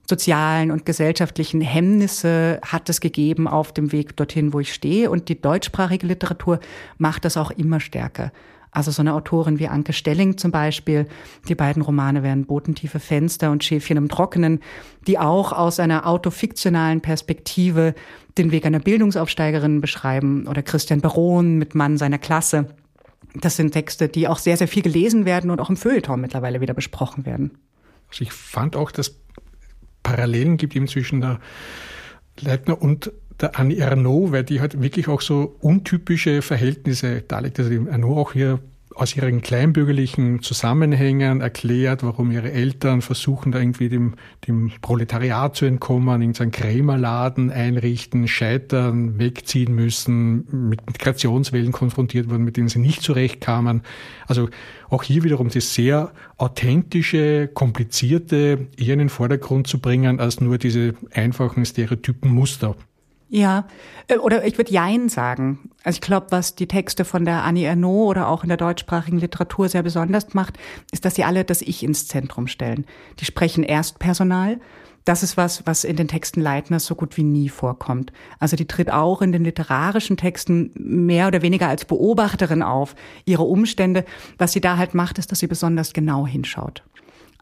sozialen und gesellschaftlichen Hemmnisse hat es gegeben auf dem Weg dorthin, wo ich stehe. Und die deutschsprachige Literatur macht das auch immer stärker. Also so eine Autorin wie Anke Stelling zum Beispiel. Die beiden Romane wären Botentiefe Fenster und Schäfchen im Trockenen, die auch aus einer autofiktionalen Perspektive den Weg einer Bildungsaufsteigerin beschreiben. Oder Christian Baron mit Mann seiner Klasse. Das sind Texte, die auch sehr, sehr viel gelesen werden und auch im Feuilleton mittlerweile wieder besprochen werden. Also ich fand auch, dass Parallelen gibt eben zwischen der Leitner und der Annie Ernaux, weil die halt wirklich auch so untypische Verhältnisse darlegt. Also die Ernaux auch hier aus ihren kleinbürgerlichen Zusammenhängen erklärt, warum ihre Eltern versuchen, da irgendwie dem, dem Proletariat zu entkommen, irgendeinen Krämerladen einrichten, scheitern, wegziehen müssen, mit Migrationswellen konfrontiert wurden, mit denen sie nicht zurechtkamen. Also auch hier wiederum das sehr authentische, komplizierte eher in den Vordergrund zu bringen, als nur diese einfachen Stereotypen Muster. Ja, äh, oder ich würde Jein sagen. Also ich glaube, was die Texte von der Annie Ernaux oder auch in der deutschsprachigen Literatur sehr besonders macht, ist, dass sie alle das Ich ins Zentrum stellen. Die sprechen Erstpersonal. Das ist was, was in den Texten Leitners so gut wie nie vorkommt. Also die tritt auch in den literarischen Texten mehr oder weniger als Beobachterin auf, ihre Umstände. Was sie da halt macht, ist, dass sie besonders genau hinschaut.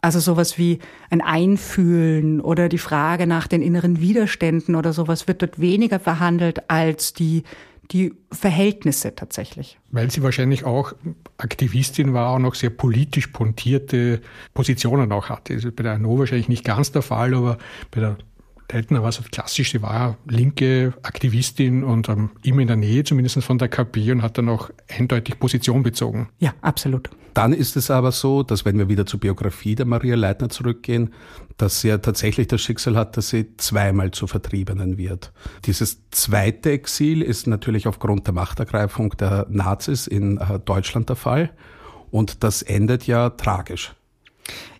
Also sowas wie ein Einfühlen oder die Frage nach den inneren Widerständen oder sowas wird dort weniger verhandelt als die, die Verhältnisse tatsächlich. Weil sie wahrscheinlich auch Aktivistin war und auch sehr politisch pontierte Positionen auch hatte. Also bei der Anno wahrscheinlich nicht ganz der Fall, aber bei der Leitner war halt klassisch, sie war linke Aktivistin und ähm, immer in der Nähe zumindest von der KP und hat dann auch eindeutig Position bezogen. Ja, absolut. Dann ist es aber so, dass wenn wir wieder zur Biografie der Maria Leitner zurückgehen, dass sie ja tatsächlich das Schicksal hat, dass sie zweimal zu Vertriebenen wird. Dieses zweite Exil ist natürlich aufgrund der Machtergreifung der Nazis in äh, Deutschland der Fall und das endet ja tragisch.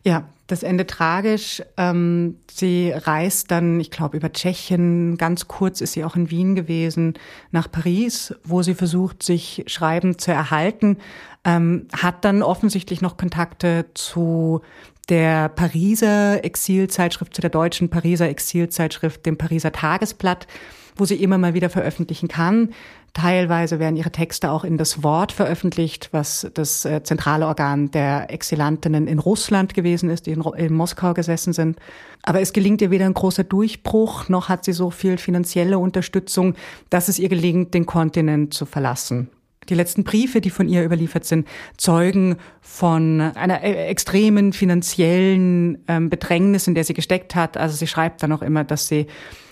Ja, das Ende tragisch. Ähm, sie reist dann, ich glaube, über Tschechien. Ganz kurz ist sie auch in Wien gewesen, nach Paris, wo sie versucht, sich Schreiben zu erhalten. Ähm, hat dann offensichtlich noch Kontakte zu der Pariser Exilzeitschrift, zu der deutschen Pariser Exilzeitschrift, dem Pariser Tagesblatt, wo sie immer mal wieder veröffentlichen kann. Teilweise werden ihre Texte auch in das Wort veröffentlicht, was das äh, zentrale Organ der Exilantinnen in Russland gewesen ist, die in, in, Moskau gesessen sind. Aber es gelingt ihr weder ein großer Durchbruch, noch hat sie so viel finanzielle Unterstützung, dass es ihr gelingt, den Kontinent zu verlassen. Die letzten Briefe, die von ihr überliefert sind, zeugen von einer äh, extremen finanziellen ähm, Bedrängnis, in der sie gesteckt hat. Also sie schreibt dann auch immer, dass sie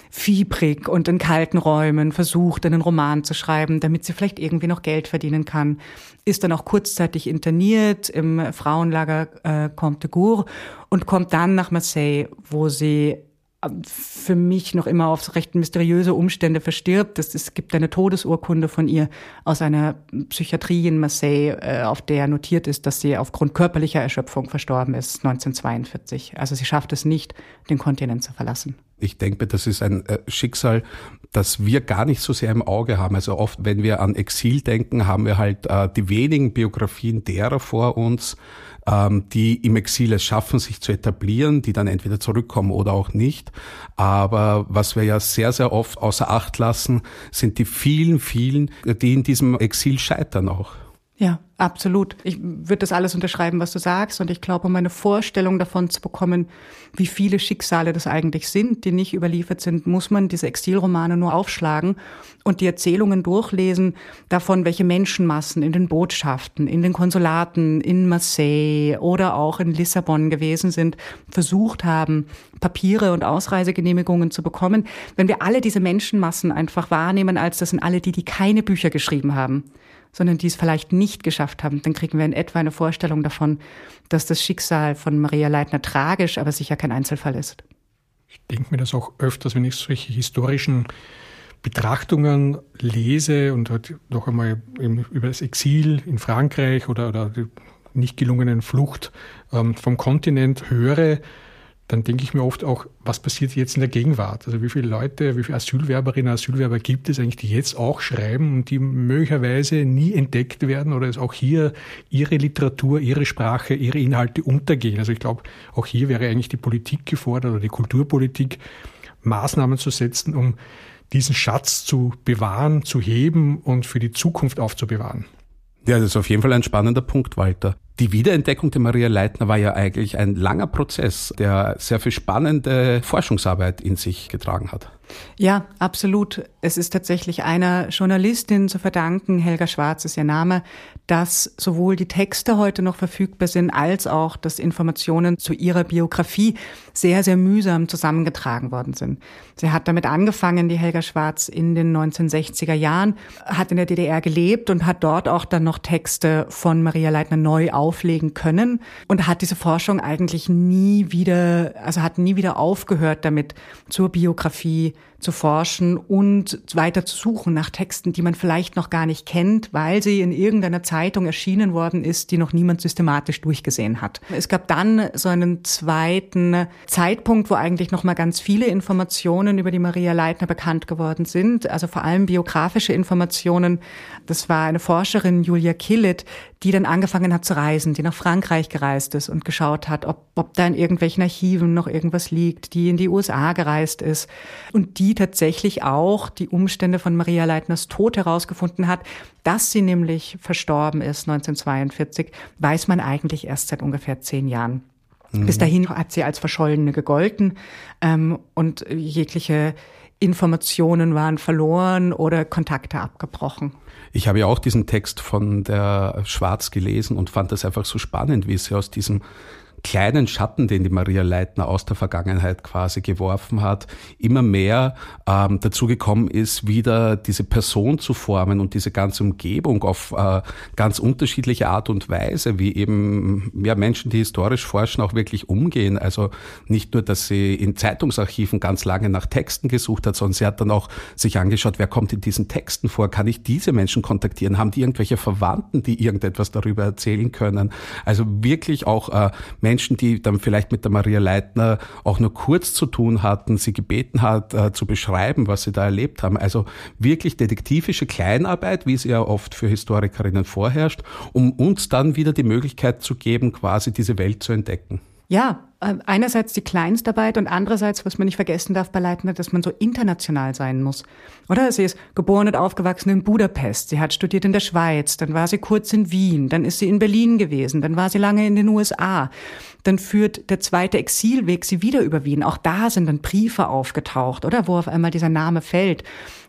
fiebrig und in kalten Räumen versucht, einen Roman zu schreiben, damit sie vielleicht irgendwie noch Geld verdienen kann. Ist dann auch kurzzeitig interniert im Frauenlager äh, Comte de Gour und kommt dann nach Marseille, wo sie für mich noch immer auf recht mysteriöse Umstände verstirbt. Es, es gibt eine Todesurkunde von ihr aus einer Psychiatrie in Marseille, äh, auf der notiert ist, dass sie aufgrund körperlicher Erschöpfung verstorben ist, 1942. Also sie schafft es nicht, den Kontinent zu verlassen. Ich denke, das ist ein äh, Schicksal, das wir gar nicht so sehr im Auge haben. Also oft, wenn wir an Exil denken, haben wir halt äh, die wenigen Biografien derer vor uns, ähm, die im Exil es schaffen, sich zu etablieren, die dann entweder zurückkommen oder auch nicht. Aber was wir ja sehr, sehr oft außer Acht lassen, sind die vielen, vielen, die in diesem Exil scheitern auch. Ja, absolut. Ich würde das alles unterschreiben, was du sagst. Und ich glaube, um eine Vorstellung davon zu bekommen, wie viele Schicksale das eigentlich sind, die nicht überliefert sind, muss man diese Exilromane nur aufschlagen und die Erzählungen durchlesen davon, welche Menschenmassen in den Botschaften, in den Konsulaten, in Marseille oder auch in Lissabon gewesen sind, versucht haben, Papiere und Ausreisegenehmigungen zu bekommen. Wenn wir alle diese Menschenmassen einfach wahrnehmen, als das sind alle die, die keine Bücher geschrieben haben, sondern die es vielleicht nicht geschafft haben, dann kriegen wir in etwa eine Vorstellung davon, dass das Schicksal von Maria Leitner tragisch, aber sicher kein Einzelfall ist. Ich denke mir das auch öfters, wenn ich solche historischen Betrachtungen lese und halt noch einmal über das Exil in Frankreich oder, oder die nicht gelungenen Flucht ähm, vom Kontinent höre, dann denke ich mir oft auch, was passiert jetzt in der Gegenwart? Also wie viele Leute, wie viele Asylwerberinnen, Asylwerber gibt es eigentlich, die jetzt auch schreiben und die möglicherweise nie entdeckt werden oder es auch hier ihre Literatur, ihre Sprache, ihre Inhalte untergehen. Also ich glaube, auch hier wäre eigentlich die Politik gefordert oder die Kulturpolitik, Maßnahmen zu setzen, um diesen Schatz zu bewahren, zu heben und für die Zukunft aufzubewahren. Ja, das ist auf jeden Fall ein spannender Punkt, Walter. Die Wiederentdeckung der Maria Leitner war ja eigentlich ein langer Prozess, der sehr viel spannende Forschungsarbeit in sich getragen hat. Ja, absolut. Es ist tatsächlich einer Journalistin zu verdanken, Helga Schwarz ist ihr Name, dass sowohl die Texte heute noch verfügbar sind, als auch, dass Informationen zu ihrer Biografie sehr, sehr mühsam zusammengetragen worden sind. Sie hat damit angefangen, die Helga Schwarz in den 1960er Jahren, hat in der DDR gelebt und hat dort auch dann noch Texte von Maria Leitner neu auflegen können. Und hat diese Forschung eigentlich nie wieder, also hat nie wieder aufgehört damit zur Biografie zu forschen und weiter zu suchen nach Texten, die man vielleicht noch gar nicht kennt, weil sie in irgendeiner Zeitung erschienen worden ist, die noch niemand systematisch durchgesehen hat. Es gab dann so einen zweiten Zeitpunkt, wo eigentlich noch mal ganz viele Informationen über die Maria Leitner bekannt geworden sind, also vor allem biografische Informationen. Das war eine Forscherin, Julia Killet, die dann angefangen hat zu reisen, die nach Frankreich gereist ist und geschaut hat, ob, ob da in irgendwelchen Archiven noch irgendwas liegt, die in die USA gereist ist und die tatsächlich auch die Umstände von Maria Leitners Tod herausgefunden hat. Dass sie nämlich verstorben ist 1942, weiß man eigentlich erst seit ungefähr zehn Jahren. Mhm. Bis dahin hat sie als Verschollene gegolten ähm, und jegliche Informationen waren verloren oder Kontakte abgebrochen. Ich habe ja auch diesen Text von der Schwarz gelesen und fand das einfach so spannend, wie sie aus diesem kleinen Schatten, den die Maria Leitner aus der Vergangenheit quasi geworfen hat, immer mehr ähm, dazu gekommen ist, wieder diese Person zu formen und diese ganze Umgebung auf äh, ganz unterschiedliche Art und Weise, wie eben ja, Menschen, die historisch forschen, auch wirklich umgehen. Also nicht nur, dass sie in Zeitungsarchiven ganz lange nach Texten gesucht hat, sondern sie hat dann auch sich angeschaut, wer kommt in diesen Texten vor, kann ich diese Menschen kontaktieren, haben die irgendwelche Verwandten, die irgendetwas darüber erzählen können. Also wirklich auch äh, Menschen, die dann vielleicht mit der Maria Leitner auch nur kurz zu tun hatten, sie gebeten hat, äh, zu beschreiben, was sie da erlebt haben. Also wirklich detektivische Kleinarbeit, wie sie ja oft für Historikerinnen vorherrscht, um uns dann wieder die Möglichkeit zu geben, quasi diese Welt zu entdecken. Ja, einerseits die Kleinstarbeit und andererseits, was man nicht vergessen darf bei Leitner, dass man so international sein muss. Oder? Sie ist geboren und aufgewachsen in Budapest. Sie hat studiert in der Schweiz. Dann war sie kurz in Wien. Dann ist sie in Berlin gewesen. Dann war sie lange in den USA. Dann führt der zweite Exilweg sie wieder über Wien. Auch da sind dann Briefe aufgetaucht, oder? Wo auf einmal dieser Name fällt.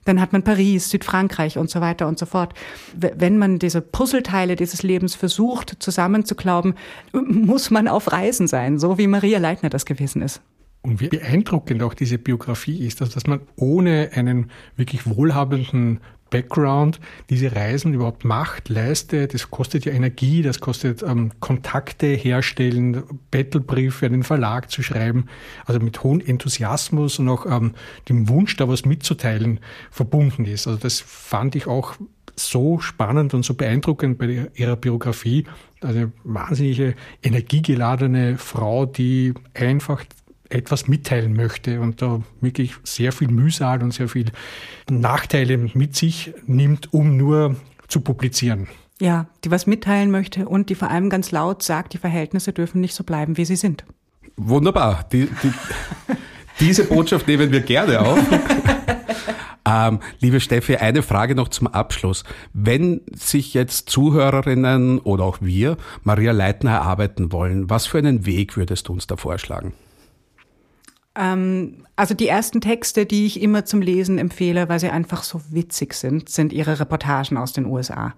Dann hat man Paris, Südfrankreich und so weiter und so fort. Wenn man diese Puzzleteile dieses Lebens versucht zusammenzuklauben, muss man auf Reisen sein, so wie Maria Leitner das gewesen ist. Und wie beeindruckend auch diese Biografie ist, dass, dass man ohne einen wirklich wohlhabenden Background diese Reisen überhaupt macht, leistet. Das kostet ja Energie, das kostet ähm, Kontakte herstellen, Battlebriefe an den Verlag zu schreiben. Also mit hohem Enthusiasmus und auch ähm, dem Wunsch, da was mitzuteilen, verbunden ist. Also das fand ich auch so spannend und so beeindruckend bei ihrer Biografie. Eine wahnsinnige energiegeladene Frau, die einfach etwas mitteilen möchte und da wirklich sehr viel Mühsal und sehr viel Nachteile mit sich nimmt, um nur zu publizieren. Ja, die was mitteilen möchte und die vor allem ganz laut sagt, die Verhältnisse dürfen nicht so bleiben, wie sie sind. Wunderbar. Die, die, diese Botschaft nehmen wir gerne auf. [LAUGHS] Ähm, liebe Steffi, eine Frage noch zum Abschluss. Wenn sich jetzt Zuhörerinnen oder auch wir Maria Leitner erarbeiten wollen, was für einen Weg würdest du uns da vorschlagen? Ähm, also die ersten Texte, die ich immer zum Lesen empfehle, weil sie einfach so witzig sind, sind ihre Reportagen aus den USA.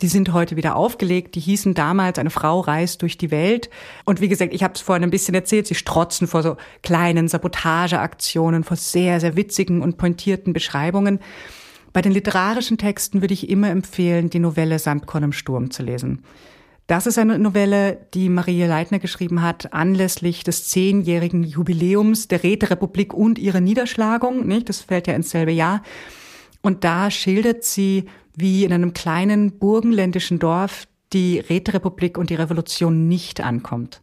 Die sind heute wieder aufgelegt. Die hießen damals Eine Frau reist durch die Welt. Und wie gesagt, ich habe es vorhin ein bisschen erzählt, sie strotzen vor so kleinen Sabotageaktionen, vor sehr, sehr witzigen und pointierten Beschreibungen. Bei den literarischen Texten würde ich immer empfehlen, die Novelle Sandkorn im Sturm zu lesen. Das ist eine Novelle, die Marie Leitner geschrieben hat, anlässlich des zehnjährigen Jubiläums der Räterepublik und ihrer Niederschlagung. Nicht? Das fällt ja ins selbe Jahr. Und da schildert sie, wie in einem kleinen burgenländischen Dorf die Räterepublik und die Revolution nicht ankommt.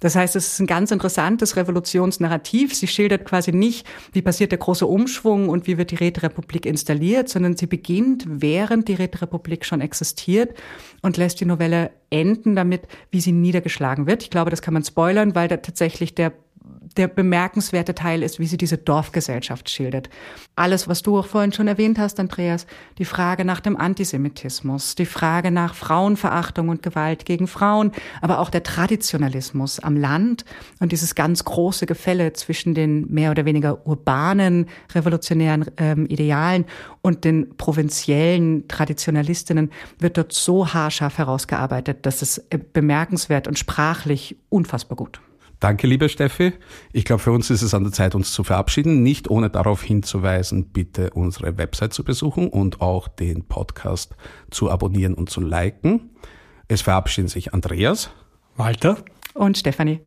Das heißt, es ist ein ganz interessantes Revolutionsnarrativ. Sie schildert quasi nicht, wie passiert der große Umschwung und wie wird die Räterepublik installiert, sondern sie beginnt, während die Räterepublik schon existiert und lässt die Novelle enden damit, wie sie niedergeschlagen wird. Ich glaube, das kann man spoilern, weil da tatsächlich der der bemerkenswerte Teil ist, wie sie diese Dorfgesellschaft schildert. Alles, was du auch vorhin schon erwähnt hast, Andreas, die Frage nach dem Antisemitismus, die Frage nach Frauenverachtung und Gewalt gegen Frauen, aber auch der Traditionalismus am Land und dieses ganz große Gefälle zwischen den mehr oder weniger urbanen revolutionären ähm, Idealen und den provinziellen Traditionalistinnen wird dort so haarscharf herausgearbeitet, dass es äh, bemerkenswert und sprachlich unfassbar gut. Danke, liebe Steffi. Ich glaube, für uns ist es an der Zeit, uns zu verabschieden. Nicht ohne darauf hinzuweisen, bitte unsere Website zu besuchen und auch den Podcast zu abonnieren und zu liken. Es verabschieden sich Andreas, Walter und Stefanie.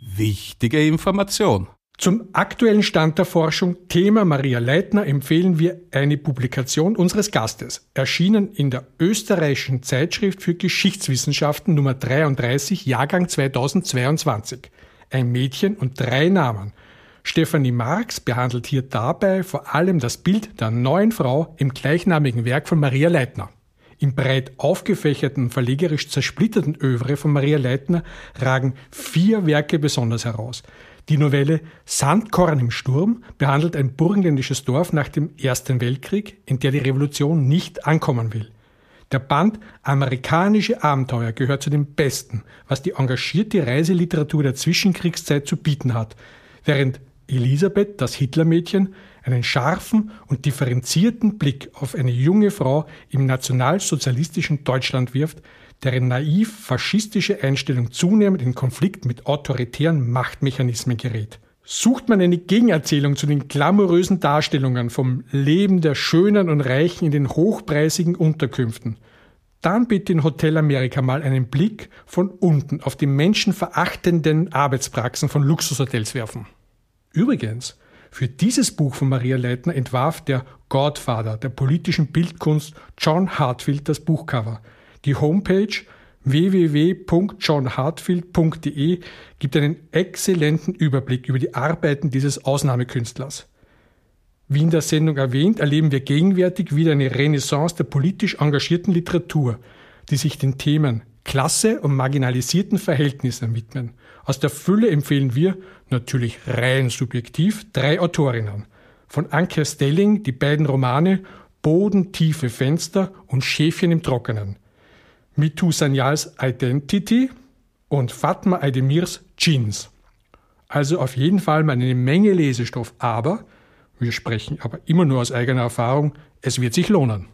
Wichtige Information. Zum aktuellen Stand der Forschung Thema Maria Leitner empfehlen wir eine Publikation unseres Gastes, erschienen in der österreichischen Zeitschrift für Geschichtswissenschaften Nummer 33, Jahrgang 2022. Ein Mädchen und drei Namen. Stephanie Marx behandelt hier dabei vor allem das Bild der neuen Frau im gleichnamigen Werk von Maria Leitner. Im breit aufgefächerten, verlegerisch zersplitterten Övre von Maria Leitner ragen vier Werke besonders heraus – die Novelle Sandkorn im Sturm behandelt ein burgenländisches Dorf nach dem Ersten Weltkrieg, in der die Revolution nicht ankommen will. Der Band Amerikanische Abenteuer gehört zu den besten, was die engagierte Reiseliteratur der Zwischenkriegszeit zu bieten hat, während Elisabeth, das Hitlermädchen, einen scharfen und differenzierten Blick auf eine junge Frau im nationalsozialistischen Deutschland wirft, deren naiv faschistische Einstellung zunehmend in Konflikt mit autoritären Machtmechanismen gerät. Sucht man eine Gegenerzählung zu den glamourösen Darstellungen vom Leben der Schönen und Reichen in den hochpreisigen Unterkünften, dann bitte in Hotel Amerika mal einen Blick von unten auf die menschenverachtenden Arbeitspraxen von Luxushotels werfen. Übrigens, für dieses Buch von Maria Leitner entwarf der Godfather der politischen Bildkunst John Hartfield das Buchcover – die Homepage www.johnhartfield.de gibt einen exzellenten Überblick über die Arbeiten dieses Ausnahmekünstlers. Wie in der Sendung erwähnt, erleben wir gegenwärtig wieder eine Renaissance der politisch engagierten Literatur, die sich den Themen Klasse und marginalisierten Verhältnissen widmen. Aus der Fülle empfehlen wir, natürlich rein subjektiv, drei Autorinnen. Von Anke Stelling die beiden Romane Bodentiefe Fenster und Schäfchen im Trockenen – Mitu Sanyals Identity und Fatma Aydemirs Jeans. Also auf jeden Fall mal eine Menge Lesestoff, aber, wir sprechen aber immer nur aus eigener Erfahrung, es wird sich lohnen.